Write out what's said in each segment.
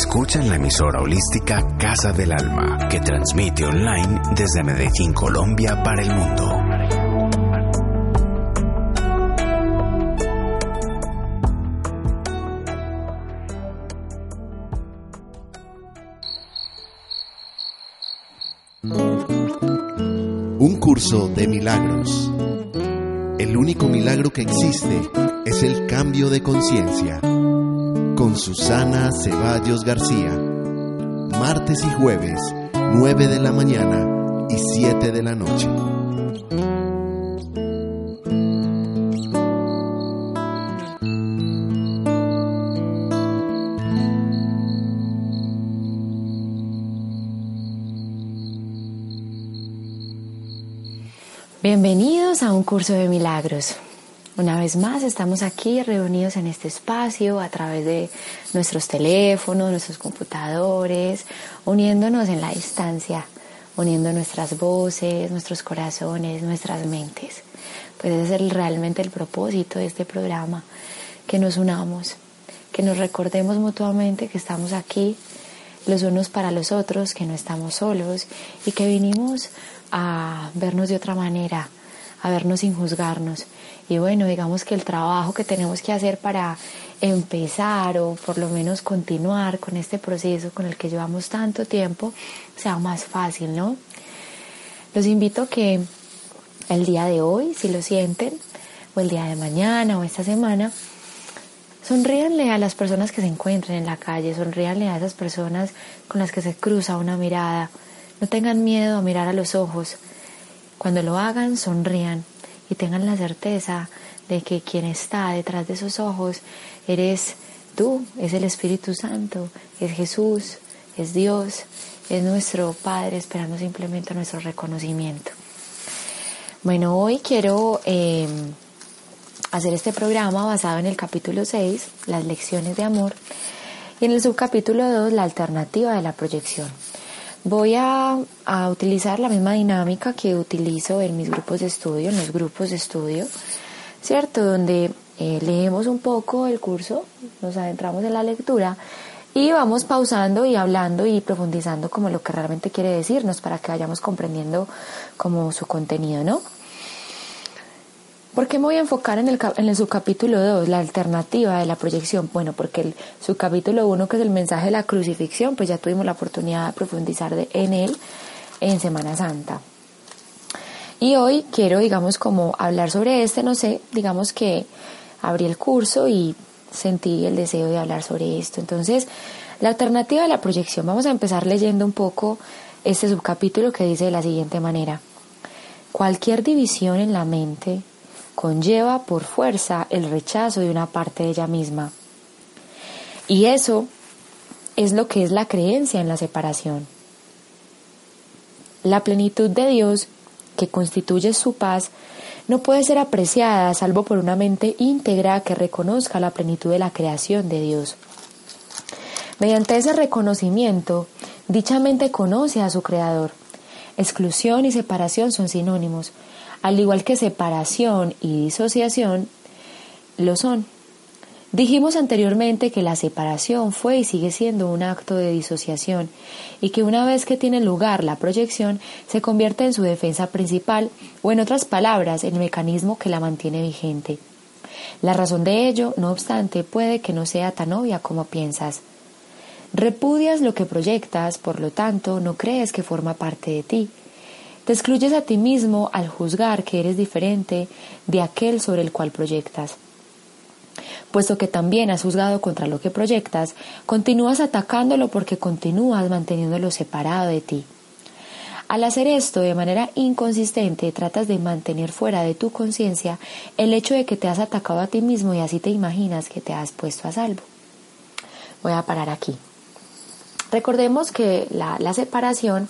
Escuchan la emisora holística Casa del Alma, que transmite online desde Medellín, Colombia, para el mundo. Un curso de milagros. El único milagro que existe es el cambio de conciencia con Susana Ceballos García. Martes y jueves, 9 de la mañana y 7 de la noche. Bienvenidos a un curso de milagros. Una vez más estamos aquí reunidos en este espacio a través de nuestros teléfonos, nuestros computadores, uniéndonos en la distancia, uniendo nuestras voces, nuestros corazones, nuestras mentes. Pues ese es realmente el propósito de este programa, que nos unamos, que nos recordemos mutuamente que estamos aquí los unos para los otros, que no estamos solos y que vinimos a vernos de otra manera, a vernos sin juzgarnos y bueno, digamos que el trabajo que tenemos que hacer para empezar o por lo menos continuar con este proceso con el que llevamos tanto tiempo sea más fácil, ¿no? Los invito que el día de hoy, si lo sienten, o el día de mañana o esta semana, sonríanle a las personas que se encuentren en la calle, sonríanle a esas personas con las que se cruza una mirada. No tengan miedo a mirar a los ojos. Cuando lo hagan, sonrían y tengan la certeza de que quien está detrás de esos ojos eres tú, es el Espíritu Santo, es Jesús, es Dios, es nuestro Padre esperando simplemente nuestro reconocimiento. Bueno, hoy quiero em, hacer este programa basado en el capítulo 6, las lecciones de amor, y en el subcapítulo 2, la alternativa de la proyección. Voy a, utilizar la misma dinámica que utilizo en mis grupos de estudio, en los grupos de estudio, ¿cierto? Donde eh, leemos un poco el curso, nos adentramos en la lectura y vamos pausando y hablando y profundizando como lo que realmente quiere decirnos para que vayamos comprendiendo como su contenido, ¿no? ¿Por qué me voy a enfocar en el, en el subcapítulo 2, la alternativa de la proyección? Bueno, porque el subcapítulo 1, que es el mensaje de la crucifixión, pues ya tuvimos la oportunidad de profundizar en él en Semana Santa. Y hoy quiero, digamos, como hablar sobre este, no sé, digamos que abrí el curso y sentí el deseo de hablar sobre esto. Entonces, la alternativa de la proyección, vamos a empezar leyendo un poco este subcapítulo que dice de la siguiente manera. Cualquier división en la mente conlleva por fuerza el rechazo de una parte de ella misma. Y eso es lo que es la creencia en la separación. La plenitud de Dios, que constituye su paz, no puede ser apreciada salvo por una mente íntegra que reconozca la plenitud de la creación de Dios. Mediante ese reconocimiento, dicha mente conoce a su Creador. Exclusión y separación son sinónimos, al igual que separación y disociación lo son. Dijimos anteriormente que la separación fue y sigue siendo un acto de disociación y que una vez que tiene lugar la proyección se convierte en su defensa principal o en otras palabras el mecanismo que la mantiene vigente. La razón de ello, no obstante, puede que no sea tan obvia como piensas. Repudias lo que proyectas, por lo tanto, no crees que forma parte de ti. Te excluyes a ti mismo al juzgar que eres diferente de aquel sobre el cual proyectas. Puesto que también has juzgado contra lo que proyectas, continúas atacándolo porque continúas manteniéndolo separado de ti. Al hacer esto de manera inconsistente, tratas de mantener fuera de tu conciencia el hecho de que te has atacado a ti mismo y así te imaginas que te has puesto a salvo. Voy a parar aquí. Recordemos que la, la separación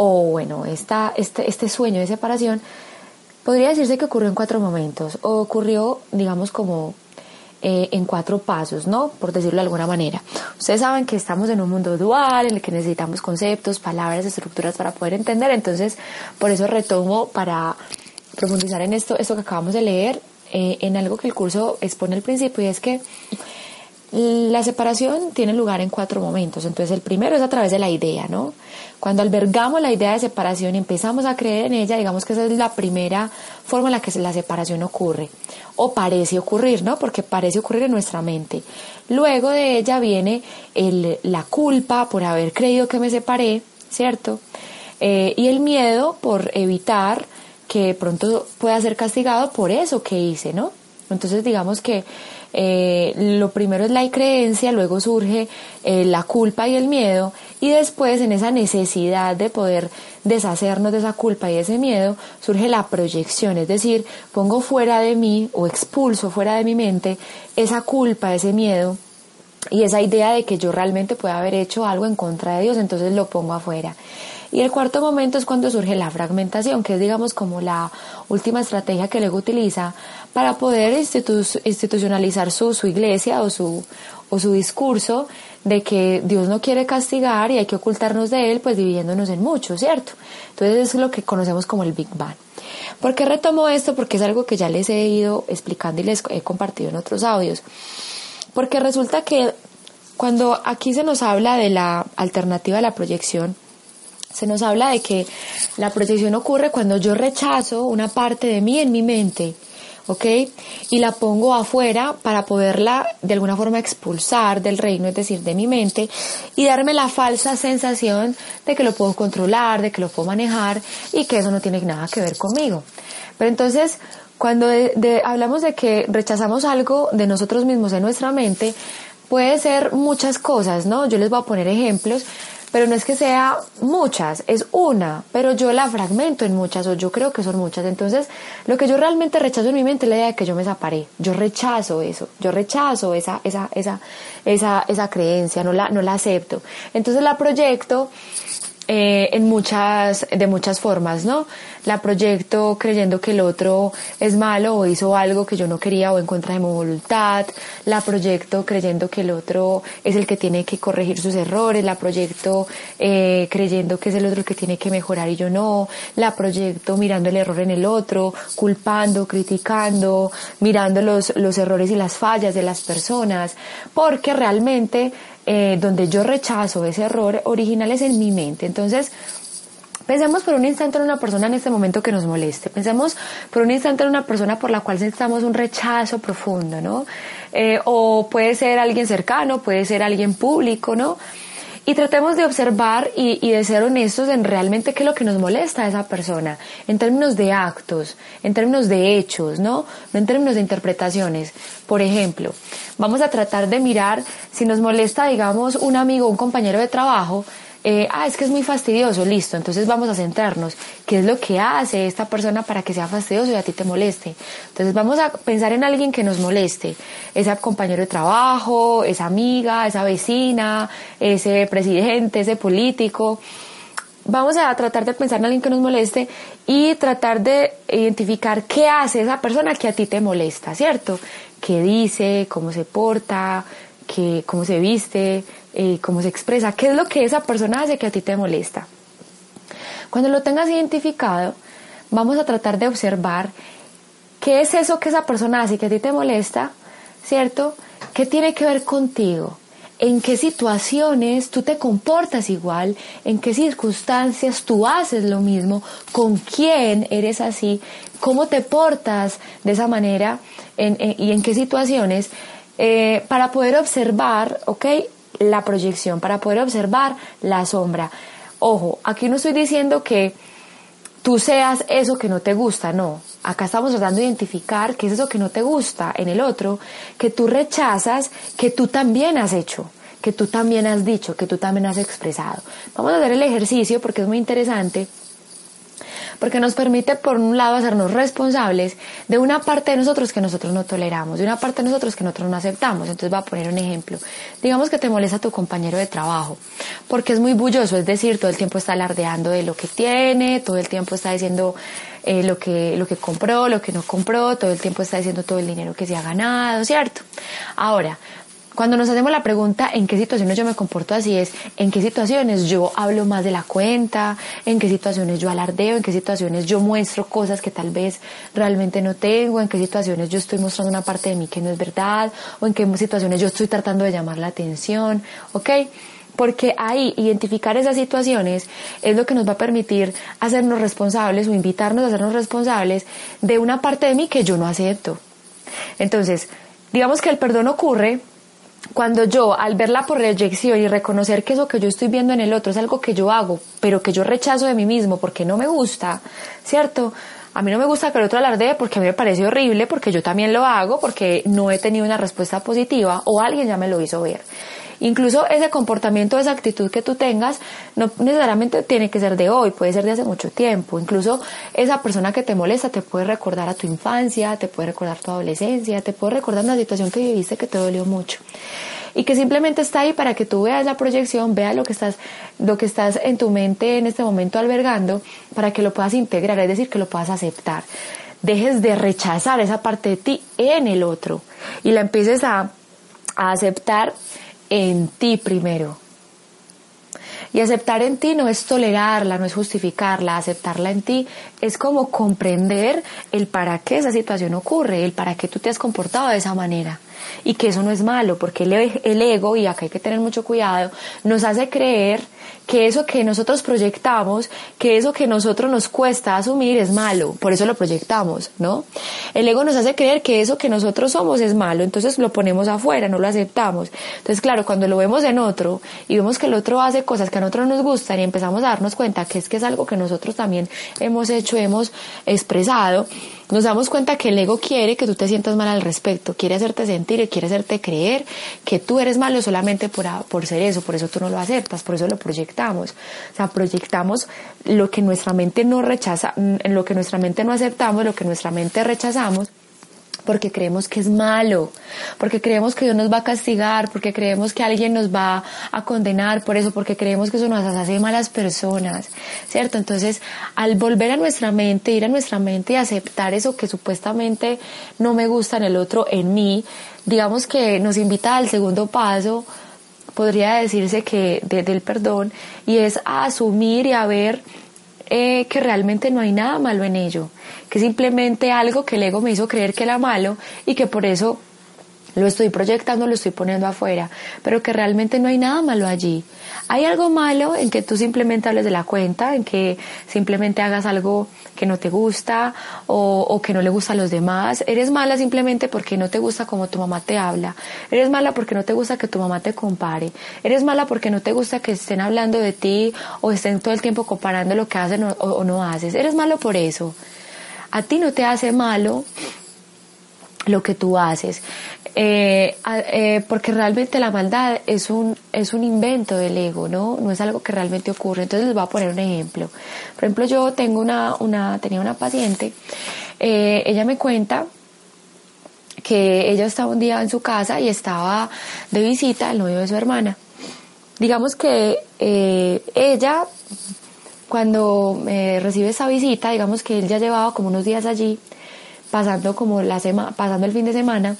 o bueno, esta, este, este sueño de separación, podría decirse que ocurrió en cuatro momentos, o ocurrió, digamos, como eh, en cuatro pasos, ¿no? Por decirlo de alguna manera. Ustedes saben que estamos en un mundo dual, en el que necesitamos conceptos, palabras, estructuras para poder entender, entonces por eso retomo para profundizar en esto, esto que acabamos de leer, eh, en algo que el curso expone al principio, y es que La separación tiene lugar en cuatro momentos. Entonces, el primero es a través de la idea, ¿no? Cuando albergamos la idea de separación y empezamos a creer en ella, digamos que esa es la primera forma en la que la separación ocurre. O parece ocurrir, ¿no? Porque parece ocurrir en nuestra mente. Luego de ella viene el, la culpa por haber creído que me separé, ¿cierto? Eh, y el miedo por evitar que pronto pueda ser castigado por eso que hice, ¿no? Entonces digamos que eh, lo primero es la creencia, luego surge eh, la culpa y el miedo y después en esa necesidad de poder deshacernos de esa culpa y ese miedo surge la proyección, es decir, pongo fuera de mí o expulso fuera de mi mente esa culpa, ese miedo y esa idea de que yo realmente pueda haber hecho algo en contra de Dios, entonces lo pongo afuera. Y el cuarto momento es cuando surge la fragmentación, que es digamos como la última estrategia que luego utiliza para poder institucionalizar su, su iglesia o su, o su discurso de que Dios no quiere castigar y hay que ocultarnos de Él, pues dividiéndonos en muchos, ¿cierto? Entonces es lo que conocemos como el Big Bang. ¿Por qué retomo esto? Porque es algo que ya les he ido explicando y les he compartido en otros audios. Porque resulta que cuando aquí se nos habla de la alternativa a la proyección, se nos habla de que la proyección ocurre cuando yo rechazo una parte de mí en mi mente, ¿ok? Y la pongo afuera para poderla de alguna forma expulsar del reino, es decir, de mi mente, y darme la falsa sensación de que lo puedo controlar, de que lo puedo manejar y que eso no tiene nada que ver conmigo. Pero entonces, cuando hablamos de que rechazamos algo de nosotros mismos en nuestra mente, puede ser muchas cosas, ¿no? Yo les voy a poner ejemplos pero no es que sea muchas, es una, pero yo la fragmento en muchas o yo creo que son muchas. Entonces, lo que yo realmente rechazo en mi mente es la idea de que yo me separé. Yo rechazo eso, yo rechazo esa, esa, esa, esa, esa creencia, no la, no la acepto. Entonces la proyecto eh, en muchas, de muchas formas, ¿no? La proyecto creyendo que el otro es malo o hizo algo que yo no quería o en contra de mi voluntad, la proyecto creyendo que el otro es el que tiene que corregir sus errores, la proyecto eh, creyendo que es el otro el que tiene que mejorar y yo no, la proyecto mirando el error en el otro, culpando, criticando, mirando los, los errores y las fallas de las personas, porque realmente eh, donde yo rechazo ese error original es en mi mente. Entonces, Pensemos por un instante en una persona en este momento que nos moleste. Pensemos por un instante en una persona por la cual sentamos un rechazo profundo, ¿no? Eh, o puede ser alguien cercano, puede ser alguien público, ¿no? Y tratemos de observar y, y, de ser honestos en realmente qué es lo que nos molesta a esa persona, en términos de actos, en términos de hechos, ¿no? No en términos de interpretaciones. Por ejemplo, vamos a tratar de mirar si nos molesta, digamos, un amigo, un compañero de trabajo, eh, ah, es que es muy fastidioso, listo, entonces vamos a centrarnos, ¿qué es lo que hace esta persona para que sea fastidioso y a ti te moleste? Entonces vamos a pensar en alguien que nos moleste, ese compañero de trabajo, esa amiga, esa vecina, ese presidente, ese político. Vamos a tratar de pensar en alguien que nos moleste y tratar de identificar qué hace esa persona que a ti te molesta, ¿cierto? ¿Qué dice? ¿Cómo se porta? ¿Qué, ¿Cómo se viste? Eh, cómo se expresa, qué es lo que esa persona hace que a ti te molesta. Cuando lo tengas identificado, vamos a tratar de observar qué es eso que esa persona hace que a ti te molesta, ¿cierto? ¿Qué tiene que ver contigo? ¿En qué situaciones tú te comportas igual? ¿En qué circunstancias tú haces lo mismo? ¿Con quién eres así? ¿Cómo te portas de esa manera? ¿Y en qué situaciones? Eh, para poder observar, ¿ok? La proyección, para poder observar la sombra. Ojo, aquí no estoy diciendo que tú seas eso que no te gusta, no. Acá estamos tratando de identificar qué es eso que no te gusta en el otro, que tú rechazas, que tú también has hecho, que tú también has dicho, que tú también has expresado. Vamos a hacer el ejercicio porque es muy interesante porque nos permite, por un lado, hacernos responsables de una parte de nosotros que nosotros no toleramos, de una parte de nosotros que nosotros no aceptamos. Entonces, va a poner un ejemplo. Digamos que te molesta tu compañero de trabajo, porque es muy bulloso, es decir, todo el tiempo está alardeando de lo que tiene, todo el tiempo está diciendo eh, lo, que, lo que compró, lo que no compró, todo el tiempo está diciendo todo el dinero que se ha ganado, ¿cierto? Ahora, Cuando nos hacemos la pregunta en qué situaciones yo me comporto así es, en qué situaciones yo hablo más de la cuenta, en qué situaciones yo alardeo, en qué situaciones yo muestro cosas que tal vez realmente no tengo, en qué situaciones yo estoy mostrando una parte de mí que no es verdad, o en qué situaciones yo estoy tratando de llamar la atención, ¿ok? porque ahí identificar esas situaciones es lo que nos va a permitir hacernos responsables o invitarnos a hacernos responsables de una parte de mí que yo no acepto. Entonces, digamos que el perdón ocurre cuando yo, al verla por reyección y reconocer que eso que yo estoy viendo en el otro es algo que yo hago, pero que yo rechazo de mí mismo porque no me gusta, ¿cierto? A mí no me gusta que el otro alardee porque a mí me parece horrible, porque yo también lo hago, porque no he tenido una respuesta positiva o alguien ya me lo hizo ver. Incluso ese comportamiento, esa actitud que tú tengas, no necesariamente tiene que ser de hoy, puede ser de hace mucho tiempo. Incluso esa persona que te molesta te puede recordar a tu infancia, te puede recordar tu adolescencia, te puede recordar una situación que viviste que te dolió mucho y que simplemente está ahí para que tú veas la proyección, veas lo que estás, lo que estás en tu mente en este momento albergando, para que lo puedas integrar, es decir, que lo puedas aceptar. Dejes de rechazar esa parte de ti en el otro y la empieces a, a aceptar en ti primero. Y aceptar en ti no es tolerarla, no es justificarla, aceptarla en ti es como comprender el para qué esa situación ocurre, el para qué tú te has comportado de esa manera y que eso no es malo, porque el, ego, y acá hay que tener mucho cuidado, nos hace creer que eso que nosotros proyectamos, que eso que nosotros nos cuesta asumir es malo, por eso lo proyectamos, ¿no? El ego nos hace creer que eso que nosotros somos es malo, entonces lo ponemos afuera, no lo aceptamos. Entonces, claro, cuando lo vemos en otro y vemos que el otro hace cosas que a nosotros nos gustan y empezamos a darnos cuenta que es que es algo que nosotros también hemos hecho, hemos expresado, nos damos cuenta que el ego quiere que tú te sientas mal al respecto, quiere hacerte sentir y quiere hacerte creer que tú eres malo solamente por, por ser eso, por eso tú no lo aceptas, por eso lo proyectamos. O sea, proyectamos lo que nuestra mente no rechaza, mm, lo que nuestra mente no aceptamos, lo que nuestra mente rechazamos porque creemos que es malo, porque creemos que Dios nos va a castigar, porque creemos que alguien nos va a condenar por eso, porque creemos que eso nos hace malas personas, ¿cierto? Entonces, al volver a nuestra mente, ir a nuestra mente y aceptar eso que supuestamente no me gusta en el otro, en mí, digamos que nos invita al segundo paso, podría decirse que del perdón, y es a asumir y a ver eh, que realmente no hay nada malo en ello, que simplemente algo que el ego me hizo creer que era malo y que por eso lo estoy proyectando, lo estoy poniendo afuera, pero que realmente no hay nada malo allí. Hay algo malo en que tú simplemente hables de la cuenta, en que simplemente hagas algo que no te gusta o, que no le gusta a los demás. Eres mala simplemente porque no te gusta como tu mamá te habla. Eres mala porque no te gusta que tu mamá te compare. Eres mala porque no te gusta que estén hablando de ti o estén todo el tiempo comparando lo que hacen o no haces. Eres malo por eso. A ti no te hace malo lo que tú haces. Eh, eh, porque realmente la maldad es un, es un invento del ego, ¿no? No es algo que realmente ocurre. Entonces les voy a poner un ejemplo. Por ejemplo, yo tengo una, una tenía una paciente, eh, ella me cuenta que ella estaba un día en su casa y estaba de visita el novio de su hermana. Digamos que ella, cuando recibe esa visita, digamos que él ya llevaba como unos días allí, pasando como la semana, pasando el fin de semana,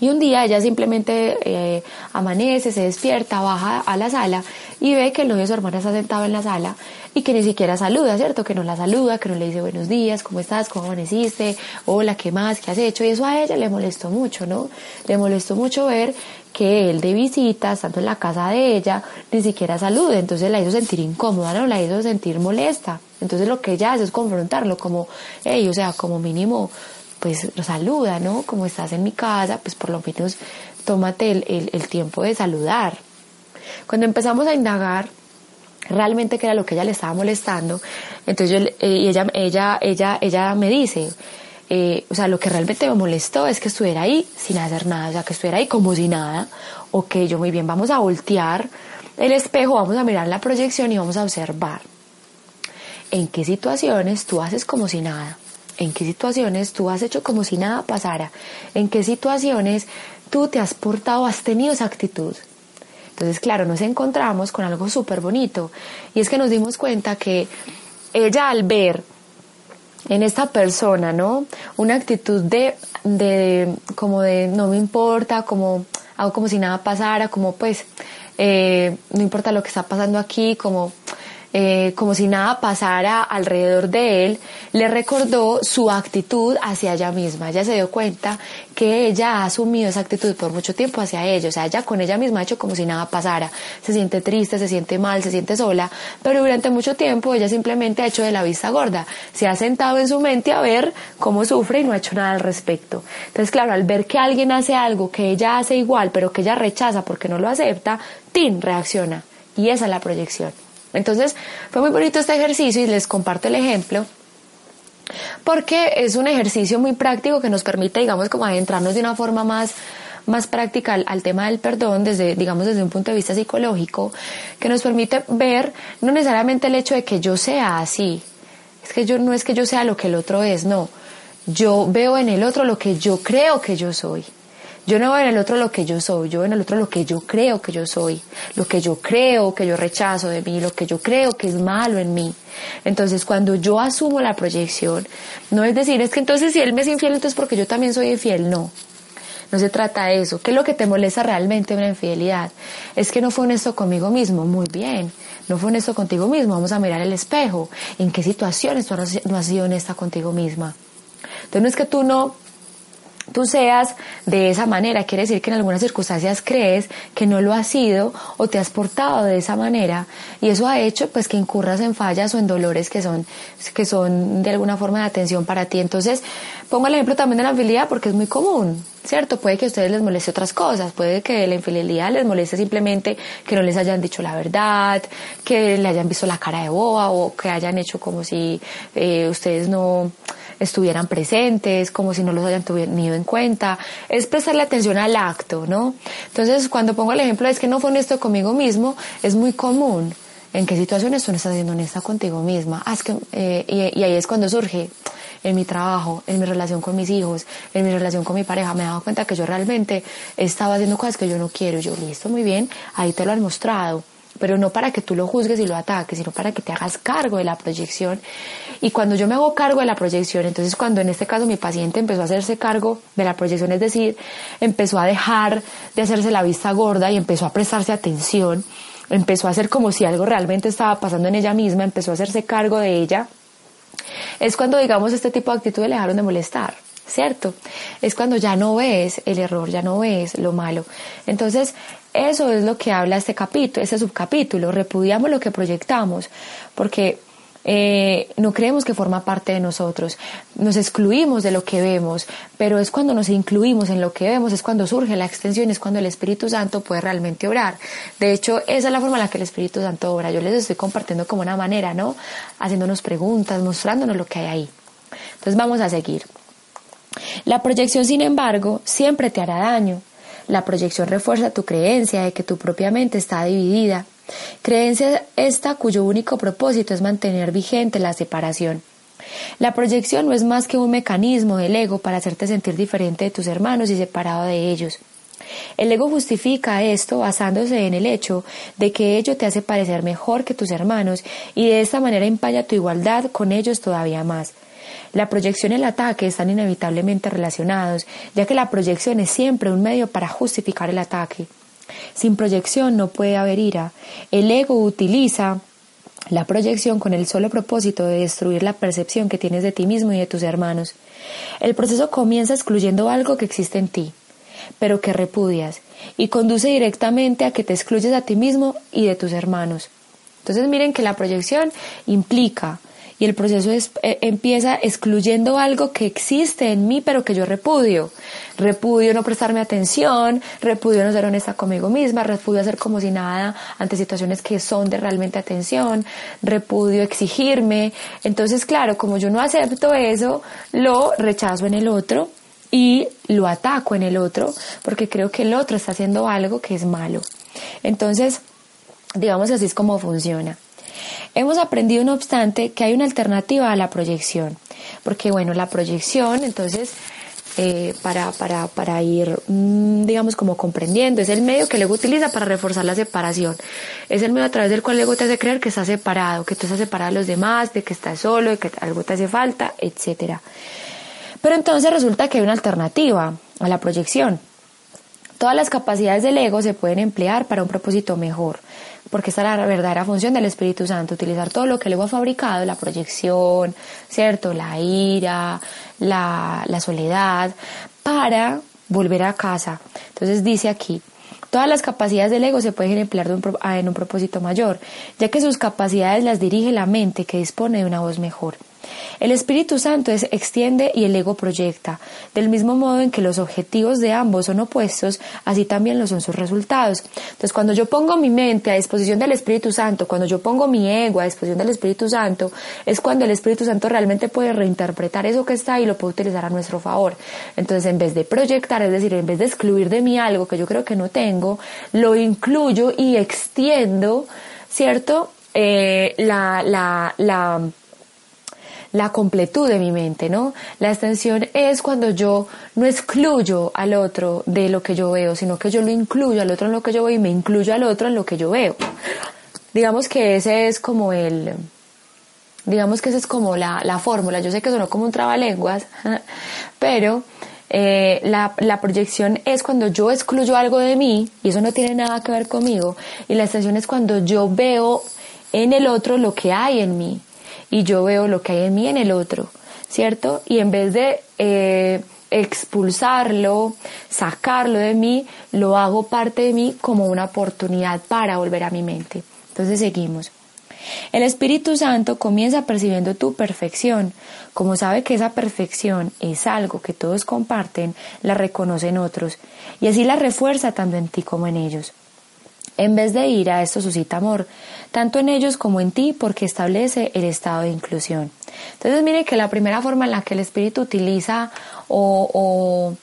y un día ella simplemente eh, amanece, se despierta, baja a la sala y ve que el novio de su hermana está sentado en la sala y que ni siquiera saluda, ¿cierto? Que no la saluda, que no le dice buenos días, ¿cómo estás? ¿Cómo amaneciste? Hola, ¿qué más? ¿Qué has hecho? Y eso a ella le molestó mucho, ¿no? Le molestó mucho ver que él de visita, estando en la casa de ella, ni siquiera salude. Entonces la hizo sentir incómoda, ¿no? La hizo sentir molesta. Entonces lo que ella hace es confrontarlo como, hey, o sea, como mínimo pues saluda, ¿no? Como estás en mi casa, pues por lo menos tómate el, el, tiempo de saludar. Cuando empezamos a indagar realmente qué era lo que ella le estaba molestando, entonces yo, eh, ella, ella, ella, ella me dice, eh, o sea, lo que realmente me molestó es que estuviera ahí sin hacer nada, o sea, que estuviera ahí como si nada, o que yo muy bien, vamos a voltear el espejo, vamos a mirar la proyección y vamos a observar en qué situaciones tú haces como si nada en qué situaciones tú has hecho como si nada pasara, en qué situaciones tú te has portado, has tenido esa actitud. Entonces, claro, nos encontramos con algo súper bonito y es que nos dimos cuenta que ella al ver en esta persona, ¿no? Una actitud de, de, como de no me importa, como hago como si nada pasara, como pues eh, no importa lo que está pasando aquí, como eh, como si nada pasara alrededor de él, le recordó su actitud hacia ella misma. Ella se dio cuenta que ella ha asumido esa actitud por mucho tiempo hacia ella, o sea, ella con ella misma ha hecho como si nada pasara. Se siente triste, se siente mal, se siente sola, pero durante mucho tiempo ella simplemente ha hecho de la vista gorda. Se ha sentado en su mente a ver cómo sufre y no ha hecho nada al respecto. Entonces, claro, al ver que alguien hace algo que ella hace igual, pero que ella rechaza porque no lo acepta, ¡tin! reacciona. Y esa es la proyección. Entonces, fue muy bonito este ejercicio y les comparto el ejemplo porque es un ejercicio muy práctico que nos permite, digamos, como adentrarnos de una forma más más práctica al, tema del perdón desde, digamos, desde un punto de vista psicológico, que nos permite ver no necesariamente el hecho de que yo sea así, es que yo no es que yo sea lo que el otro es, no, yo veo en el otro lo que yo creo que yo soy. Yo no veo en el otro lo que yo soy, yo veo en el otro lo que yo creo que yo soy, lo que yo creo que yo rechazo de mí, lo que yo creo que es malo en mí. Entonces, cuando yo asumo la proyección, no es decir, es que entonces si él me es infiel, entonces porque yo también soy infiel, no. No se trata de eso. ¿Qué es lo que te molesta realmente una infidelidad? Es que no fue honesto conmigo mismo. Muy bien. No fue honesto contigo mismo. Vamos a mirar el espejo. ¿En qué situaciones tú no has sido honesta contigo misma? Entonces no es que tú no tú seas de esa manera, quiere decir que en algunas circunstancias crees que no lo has sido o te has portado de esa manera y eso ha hecho pues que incurras en fallas o en dolores que son que son de alguna forma de atención para ti. Entonces, pongo el ejemplo también de la infidelidad porque es muy común, ¿cierto? Puede que a ustedes les moleste otras cosas, puede que la infidelidad les moleste simplemente que no les hayan dicho la verdad, que le hayan visto la cara de boa o que hayan hecho como si eh, ustedes no estuvieran presentes, como si no los hayan tenido en cuenta, es prestarle atención al acto, ¿no? Entonces, cuando pongo el ejemplo es que no fue honesto conmigo mismo, es muy común. ¿En qué situaciones tú no estás siendo honesta contigo misma? Ah, que, eh, y, y ahí es cuando surge en mi trabajo, en mi relación con mis hijos, en mi relación con mi pareja, me he dado cuenta que yo realmente estaba haciendo cosas que yo no quiero. Yo, listo, muy bien, ahí te lo han mostrado pero no para que tú lo juzgues y lo ataques, sino para que te hagas cargo de la proyección. Y cuando yo me hago cargo de la proyección, entonces cuando en este caso mi paciente empezó a hacerse cargo de la proyección, es decir, empezó a dejar de hacerse la vista gorda y empezó a prestarse atención, empezó a hacer como si algo realmente estaba pasando en ella misma, empezó a hacerse cargo de ella, es cuando digamos este tipo de actitudes le dejaron de molestar. ¿cierto? Es cuando ya no ves el error, ya no ves lo malo. Entonces, eso es lo que habla este capítulo, este subcapítulo. Repudiamos lo que proyectamos, porque eh, no creemos que forma parte de nosotros, nos excluimos de lo que vemos, pero es cuando nos incluimos en lo que vemos, es cuando surge la extensión, es cuando el Espíritu Santo puede realmente obrar. De hecho, esa es la forma en la que el Espíritu Santo obra. Yo les estoy compartiendo como una manera, ¿no? Haciéndonos preguntas, mostrándonos lo que hay ahí. Entonces vamos a seguir. La proyección, sin embargo, siempre te hará daño la proyección refuerza tu creencia de que tu propia mente está dividida. Creencia esta cuyo único propósito es mantener vigente la separación. La proyección no es más que un mecanismo del ego para hacerte sentir diferente de tus hermanos y separado de ellos. El ego justifica esto basándose en el hecho de que ello te hace parecer mejor que tus hermanos y de esta manera empaña tu igualdad con ellos todavía más. La proyección y el ataque están inevitablemente relacionados, ya que la proyección es siempre un medio para justificar el ataque. Sin proyección no puede haber ira. El ego utiliza la proyección con el solo propósito de destruir la percepción que tienes de ti mismo y de tus hermanos. El proceso comienza excluyendo algo que existe en ti, pero que repudias, y conduce directamente a que te excluyes a ti mismo y de tus hermanos. Entonces miren que la proyección implica y el proceso es, eh, empieza excluyendo algo que existe en mí pero que yo repudio. Repudio no prestarme atención, repudio no ser honesta conmigo misma, repudio hacer como si nada ante situaciones que son de realmente atención, repudio exigirme. Entonces, claro, como yo no acepto eso, lo rechazo en el otro y lo ataco en el otro porque creo que el otro está haciendo algo que es malo. Entonces, digamos así es como funciona. Hemos aprendido, no obstante, que hay una alternativa a la proyección, porque bueno, la proyección, entonces, eh, para, para, para ir, mm, digamos, como comprendiendo, es el medio que el ego utiliza para reforzar la separación. Es el medio a través del cual el ego te hace creer que estás separado, que tú estás separado de los demás, de que estás solo, de que algo te hace falta, etc. Pero entonces resulta que hay una alternativa a la proyección. Todas las capacidades del ego se pueden emplear para un propósito mejor, porque esta es la verdadera función del Espíritu Santo, utilizar todo lo que el ego ha fabricado, la proyección, ¿cierto? La ira, la, soledad, para volver a casa. Entonces dice aquí, Todas las capacidades del ego se pueden emplear en un propósito mayor, ya que sus capacidades las dirige la mente que dispone de una voz mejor. El Espíritu Santo es, extiende y el ego proyecta. Del mismo modo en que los objetivos de ambos son opuestos, así también lo son sus resultados. Entonces, cuando yo pongo mi mente a disposición del Espíritu Santo, cuando yo pongo mi ego a disposición del Espíritu Santo, es cuando el Espíritu Santo realmente puede reinterpretar eso que está y lo puede utilizar a nuestro favor. Entonces, en vez de proyectar, es decir, en vez de excluir de mí algo que yo creo que no tengo, lo incluyo y extiendo, ¿cierto? Eh, la, la, la la completud de mi mente, ¿no? La extensión es cuando yo no excluyo al otro de lo que yo veo, sino que yo lo incluyo al otro en lo que yo veo y me incluyo al otro en lo que yo veo. Digamos que ese es como el, digamos que esa es como la, la fórmula. Yo sé que sonó como un trabalenguas, pero eh, la, la, proyección es cuando yo excluyo algo de mí y eso no tiene nada que ver conmigo. Y la extensión es cuando yo veo en el otro lo que hay en mí y yo veo lo que hay en mí en el otro, ¿cierto? Y en vez de eh, expulsarlo, sacarlo de mí, lo hago parte de mí como una oportunidad para volver a mi mente. Entonces seguimos. El Espíritu Santo comienza percibiendo tu perfección. Como sabe que esa perfección es algo que todos comparten, la reconocen otros y así la refuerza tanto en ti como en ellos. En vez de ira, esto suscita amor, tanto en ellos como en ti, porque establece el estado de inclusión. Entonces, mire que la primera forma en la que el Espíritu utiliza o,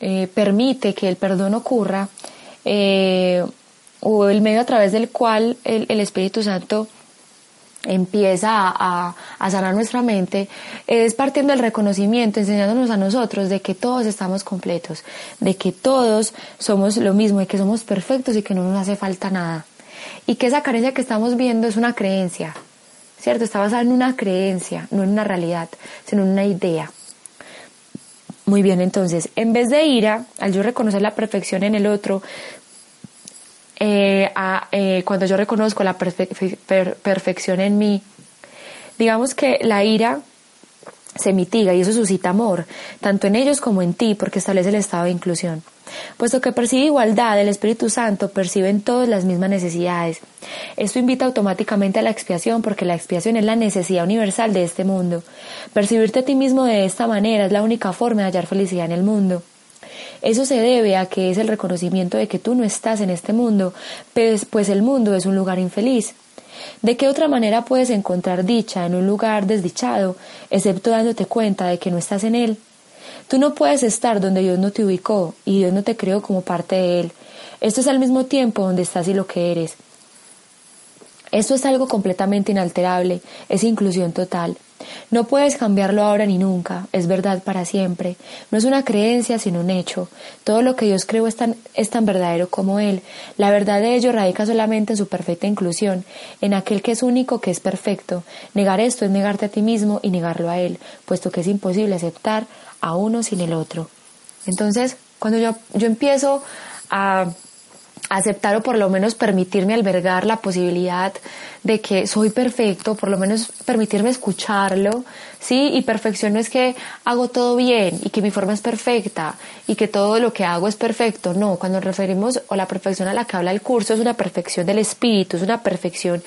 eh, permite que el perdón ocurra, eh, o el medio a través del cual el Espíritu Santo empieza a, sanar nuestra mente es partiendo del reconocimiento, enseñándonos a nosotros de que todos estamos completos, de que todos somos lo mismo, de que somos perfectos y que no nos hace falta nada. Y que esa carencia que estamos viendo es una creencia, ¿cierto? Está basada en una creencia, no en una realidad, sino en una idea. Muy bien, entonces, en vez de ira, al yo reconocer la perfección en el otro, eh, eh, cuando yo reconozco la perfección en mí, digamos que la ira se mitiga y eso suscita amor, tanto en ellos como en ti, porque establece el estado de inclusión. Puesto que percibe igualdad, el Espíritu Santo percibe en todos las mismas necesidades. Esto invita automáticamente a la expiación, porque la expiación es la necesidad universal de este mundo. Percibirte a ti mismo de esta manera es la única forma de hallar felicidad en el mundo. Eso se debe a que es el reconocimiento de que tú no estás en este mundo, pues, pues el mundo es un lugar infeliz. ¿De qué otra manera puedes encontrar dicha en un lugar desdichado, excepto dándote cuenta de que no estás en él? Tú no puedes estar donde Dios no te ubicó y Dios no te creó como parte de él. Esto es al mismo tiempo donde estás y lo que eres. Esto es algo completamente inalterable, es inclusión total. No puedes cambiarlo ahora ni nunca, es verdad para siempre. No es una creencia, sino un hecho. Todo lo que Dios creó es tan, es tan verdadero como Él. La verdad de ello radica solamente en su perfecta inclusión, en aquel que es único, que es perfecto. Negar esto es negarte a ti mismo y negarlo a Él, puesto que es imposible aceptar a uno sin el otro. Entonces, cuando yo, yo empiezo a aceptar o por lo menos permitirme albergar la posibilidad de que soy perfecto, por lo menos permitirme escucharlo, ¿sí? Y perfección no es que hago todo bien y que mi forma es perfecta y que todo lo que hago es perfecto, no, cuando nos referimos o la perfección a la que habla el curso es una perfección del espíritu, es una perfección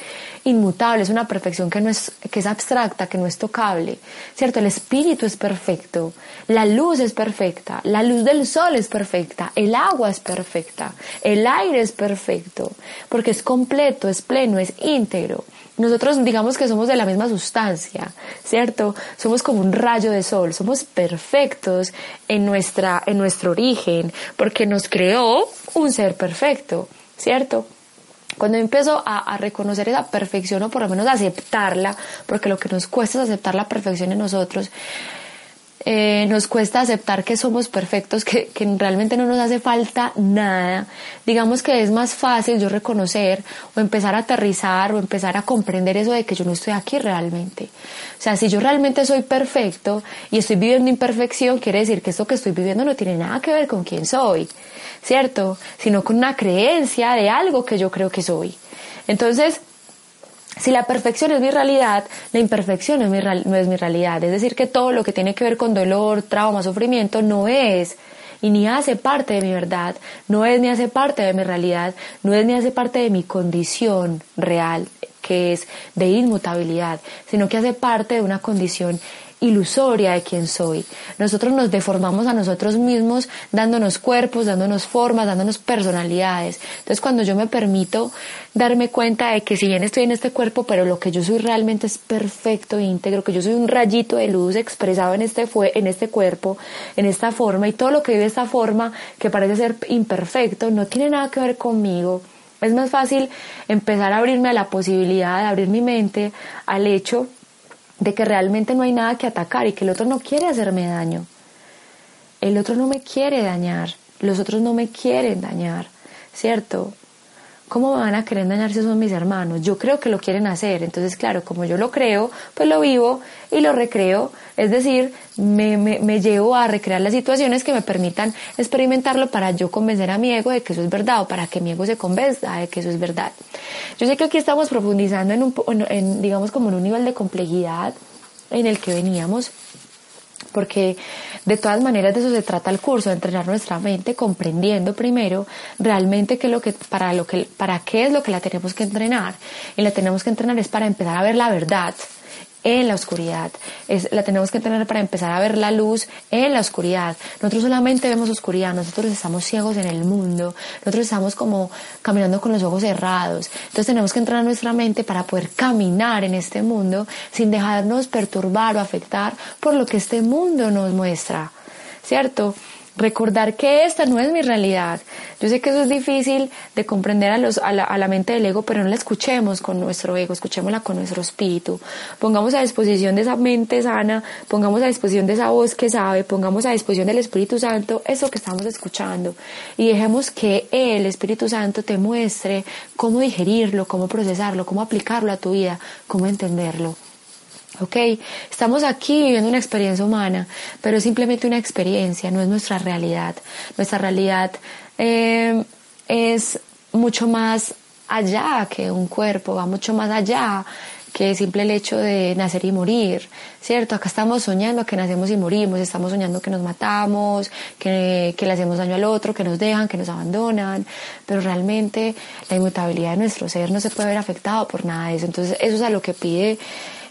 inmutable, es una perfección que no es que es abstracta, que no es tocable. ¿Cierto? El espíritu es perfecto, la luz es perfecta, la luz del sol es perfecta, el agua es perfecta, el aire es perfecto, porque es completo, es pleno, es íntegro. Nosotros digamos que somos de la misma sustancia, ¿cierto? Somos como un rayo de sol, somos perfectos en, nuestra, en nuestro origen, porque nos creó un ser perfecto, ¿cierto? Cuando empiezo a, a, reconocer esa perfección o por lo menos aceptarla, porque lo que nos cuesta es aceptar la perfección en nosotros, eh, nos cuesta aceptar que somos perfectos, que, que, realmente no nos hace falta nada, digamos que es más fácil yo reconocer o empezar a aterrizar o empezar a comprender eso de que yo no estoy aquí realmente. O sea, si yo realmente soy perfecto y estoy viviendo imperfección, quiere decir que esto que estoy viviendo no tiene nada que ver con quién soy, ¿cierto? Sino con una creencia de algo que yo creo que soy. Entonces, si la perfección es mi realidad, la imperfección no es mi realidad. Es decir, que todo lo que tiene que ver con dolor, trauma, sufrimiento no es y ni hace parte de mi verdad, no es ni hace parte de mi realidad, no es ni hace parte de mi condición real, que es de inmutabilidad, sino que hace parte de una condición ilusoria de quién soy. Nosotros nos deformamos a nosotros mismos dándonos cuerpos, dándonos formas, dándonos personalidades. Entonces cuando yo me permito darme cuenta de que si bien estoy en este cuerpo, pero lo que yo soy realmente es perfecto e íntegro, que yo soy un rayito de luz expresado en este, en este cuerpo, en esta forma, y todo lo que vive esta forma, que parece ser imperfecto, no tiene nada que ver conmigo. Es más fácil empezar a abrirme a la posibilidad de abrir mi mente al hecho de que realmente no hay nada que atacar y que el otro no quiere hacerme daño. El otro no me quiere dañar, los otros no me quieren dañar, ¿cierto? ¿Cómo van a querer dañar si son mis hermanos? Yo creo que lo quieren hacer, entonces claro, como yo lo creo, pues lo vivo y lo recreo, es decir, me, me, me, llevo a recrear las situaciones que me permitan experimentarlo para yo convencer a mi ego de que eso es verdad o para que mi ego se convenza de que eso es verdad. Yo sé que aquí estamos profundizando en, un, en digamos, como en un nivel de complejidad en el que veníamos, porque de todas maneras de eso se trata el curso, de entrenar nuestra mente comprendiendo primero realmente qué es lo que, para, lo que, para qué es lo que la tenemos que entrenar. Y la tenemos que entrenar es para empezar a ver la verdad, en la oscuridad. Es, la tenemos que tener para empezar a ver la luz en la oscuridad. Nosotros solamente vemos oscuridad, nosotros estamos ciegos en el mundo, nosotros estamos como caminando con los ojos cerrados. Entonces tenemos que entrar a nuestra mente para poder caminar en este mundo sin dejarnos perturbar o afectar por lo que este mundo nos muestra. ¿Cierto? Recordar que esta no es mi realidad. Yo sé que eso es difícil de comprender a, los, a, la, a la mente del ego, pero no la escuchemos con nuestro ego, escuchémosla con nuestro espíritu. Pongamos a disposición de esa mente sana, pongamos a disposición de esa voz que sabe, pongamos a disposición del Espíritu Santo eso que estamos escuchando y dejemos que el Espíritu Santo te muestre cómo digerirlo, cómo procesarlo, cómo aplicarlo a tu vida, cómo entenderlo. ¿Ok? Estamos aquí viviendo una experiencia humana, pero es simplemente una experiencia, no es nuestra realidad. Nuestra realidad eh, es mucho más allá que un cuerpo, va mucho más allá que simple el hecho de nacer y morir, ¿cierto? Acá estamos soñando que nacemos y morimos, estamos soñando que nos matamos, que, que le hacemos daño al otro, que nos dejan, que nos abandonan, pero realmente la inmutabilidad de nuestro ser no se puede ver afectado por nada de eso. Entonces eso es a lo que pide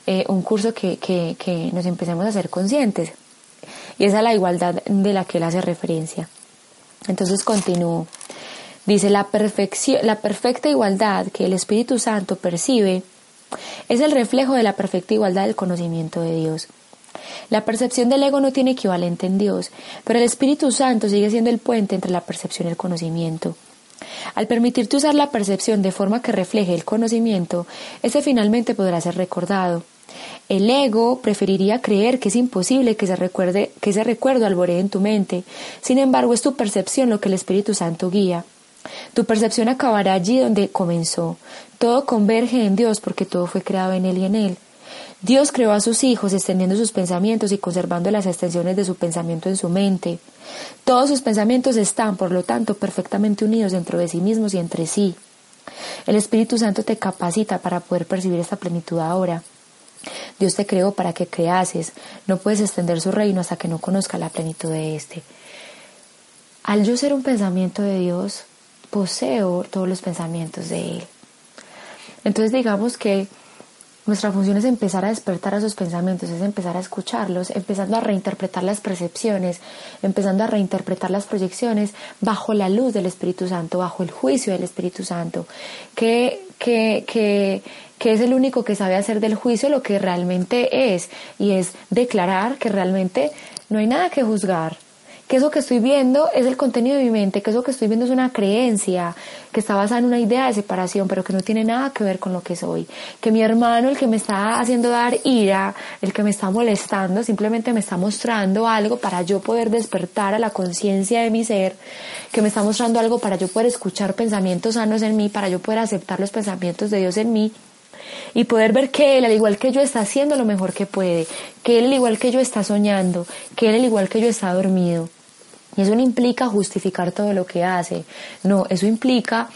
eh, un curso que, que, que nos empecemos a ser conscientes. Y esa es la igualdad de la que él hace referencia. Entonces continúo. Dice, la, perfección, la perfecta igualdad que el Espíritu Santo percibe es el reflejo de la perfecta igualdad del conocimiento de Dios. La percepción del ego no tiene equivalente en Dios, pero el Espíritu Santo sigue siendo el puente entre la percepción y el conocimiento. Al permitirte usar la percepción de forma que refleje el conocimiento, ese finalmente podrá ser recordado. El ego preferiría creer que es imposible que, se recuerde, que ese recuerdo alboree en tu mente. Sin embargo, es tu percepción lo que el Espíritu Santo guía. Tu percepción acabará allí donde comenzó. Todo converge en Dios porque todo fue creado en Él y en Él. Dios creó a sus hijos extendiendo sus pensamientos y conservando las extensiones de su pensamiento en su mente. Todos sus pensamientos están, por lo tanto, perfectamente unidos dentro de sí mismos y entre sí. El Espíritu Santo te capacita para poder percibir esta plenitud ahora. Dios te creó para que creases. No puedes extender su reino hasta que no conozca la plenitud de éste. Al yo ser un pensamiento de Dios, poseo todos los pensamientos de Él. Entonces digamos que nuestra función es empezar a despertar a esos pensamientos, es empezar a escucharlos, empezando a reinterpretar las percepciones, empezando a reinterpretar las proyecciones bajo la luz del Espíritu Santo, bajo el juicio del Espíritu Santo, que, que, que, que es el único que sabe hacer del juicio lo que realmente es, y es declarar que realmente no hay nada que juzgar, que eso que estoy viendo es el contenido de mi mente, que eso que estoy viendo es una creencia, que está basada en una idea de separación, pero que no tiene nada que ver con lo que soy. Que mi hermano, el que me está haciendo dar ira, el que me está molestando, simplemente me está mostrando algo para yo poder despertar a la conciencia de mi ser, que me está mostrando algo para yo poder escuchar pensamientos sanos en mí, para yo poder aceptar los pensamientos de Dios en mí y poder ver que Él, al igual que yo, está haciendo lo mejor que puede, que Él, al igual que yo, está soñando, que Él, al igual que yo, está dormido. Y eso no implica justificar todo lo que hace, no, eso implica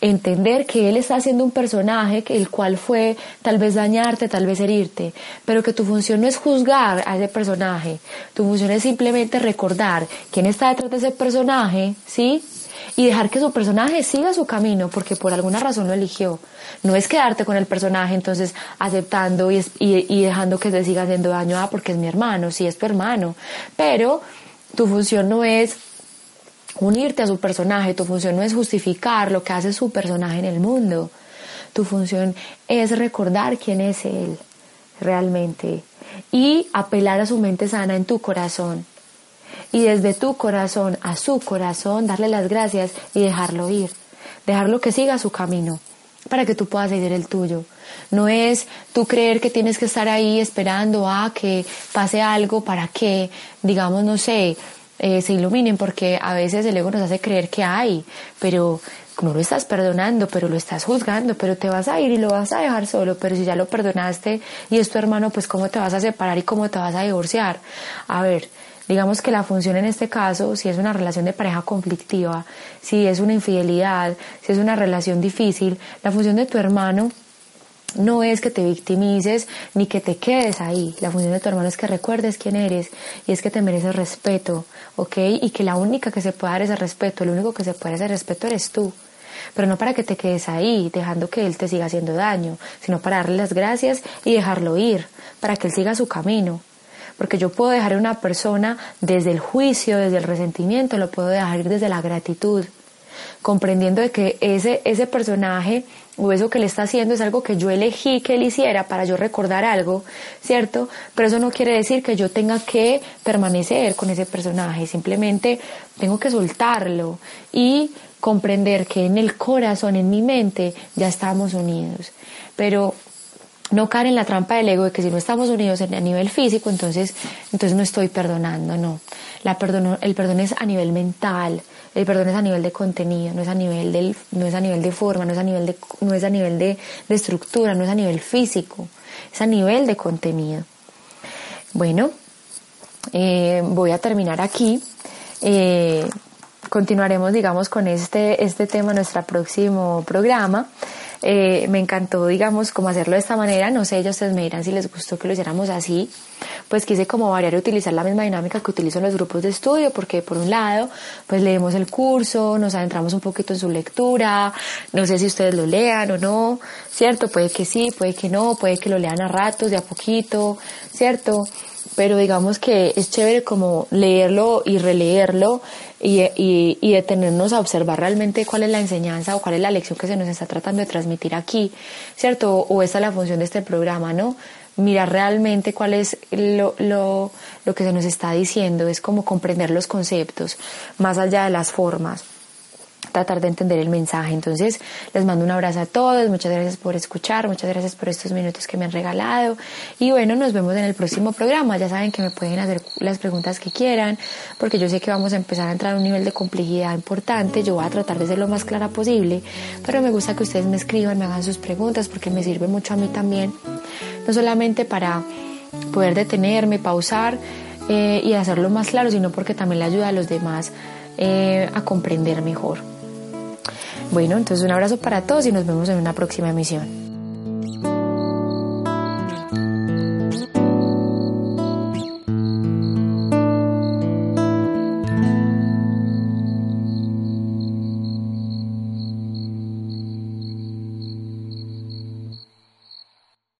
entender que él está haciendo un personaje el cual fue tal vez dañarte, tal vez herirte, pero que tu función no es juzgar a ese personaje, tu función es simplemente recordar quién está detrás de ese personaje, ¿sí? Y dejar que su personaje siga su camino porque por alguna razón lo eligió. No es quedarte con el personaje entonces aceptando y, y, dejando que se siga haciendo daño, ah, porque es mi hermano, sí es tu hermano, pero tu función no es unirte a su personaje, tu función no es justificar lo que hace su personaje en el mundo, tu función es recordar quién es él realmente y apelar a su mente sana en tu corazón. Y desde tu corazón a su corazón darle las gracias y dejarlo ir, dejarlo que siga su camino para que tú puedas seguir el tuyo. No es tú creer que tienes que estar ahí esperando a que pase algo para que, digamos, no sé, eh, se iluminen, porque a veces el ego nos hace creer que hay, pero no lo estás perdonando, pero lo estás juzgando, pero te vas a ir y lo vas a dejar solo, pero si ya lo perdonaste y es tu hermano, pues cómo te vas a separar y cómo te vas a divorciar. A ver, digamos que la función en este caso, si es una relación de pareja conflictiva, si es una infidelidad, si es una relación difícil, la función de tu hermano no es que te victimices ni que te quedes ahí. La función de tu hermano es que recuerdes quién eres y es que te mereces respeto, ¿ok? Y que la única que se puede dar ese respeto, el único que se puede dar ese respeto eres tú. Pero no para que te quedes ahí, dejando que él te siga haciendo daño, sino para darle las gracias y dejarlo ir, para que él siga su camino. Porque yo puedo dejar a una persona desde el juicio, desde el resentimiento, lo puedo dejar ir desde la gratitud, comprendiendo de que ese, ese personaje o eso que le está haciendo es algo que yo elegí que él hiciera para yo recordar algo, ¿cierto? Pero eso no quiere decir que yo tenga que permanecer con ese personaje, simplemente tengo que soltarlo y comprender que en el corazón, en mi mente, ya estamos unidos. Pero no caer en la trampa del ego de que si no estamos unidos a nivel físico, entonces, entonces no estoy perdonando, no. La el perdón es a nivel mental, el perdón es a nivel de contenido, no es a nivel del, no es a nivel de forma, no es a nivel de, no es a nivel de, estructura, no es a nivel físico, es a nivel de contenido. Bueno, eh, voy a terminar aquí. Eh, continuaremos, digamos, con este, este tema en nuestro próximo programa. Eh, me encantó, digamos, como hacerlo de esta manera. No sé, ellos ustedes me dirán si les gustó que lo hiciéramos así. Pues quise como variar y utilizar la misma dinámica que utilizo en los grupos de estudio, porque por un lado, pues leemos el curso, nos adentramos un poquito en su lectura. No sé si ustedes lo lean o no, ¿cierto? Puede que sí, puede que no, puede que lo lean a ratos, de a poquito, ¿cierto? Pero digamos que es chévere como leerlo y releerlo y, y, y, detenernos a observar realmente cuál es la enseñanza o cuál es la lección que se nos está tratando de transmitir aquí, ¿cierto? O, esta es la función de este programa, ¿no? Mirar realmente cuál es lo, lo, lo que se nos está diciendo, es como comprender los conceptos, más allá de las formas tratar de entender el mensaje. Entonces, les mando un abrazo a todos, muchas gracias por escuchar, muchas gracias por estos minutos que me han regalado y bueno, nos vemos en el próximo programa. Ya saben que me pueden hacer las preguntas que quieran, porque yo sé que vamos a empezar a entrar a un nivel de complejidad importante. Yo voy a tratar de ser lo más clara posible, pero me gusta que ustedes me escriban, me hagan sus preguntas, porque me sirve mucho a mí también, no solamente para poder detenerme, pausar eh, y hacerlo más claro, sino porque también le ayuda a los demás eh, a comprender mejor. Bueno, entonces un abrazo para todos y nos vemos en una próxima emisión.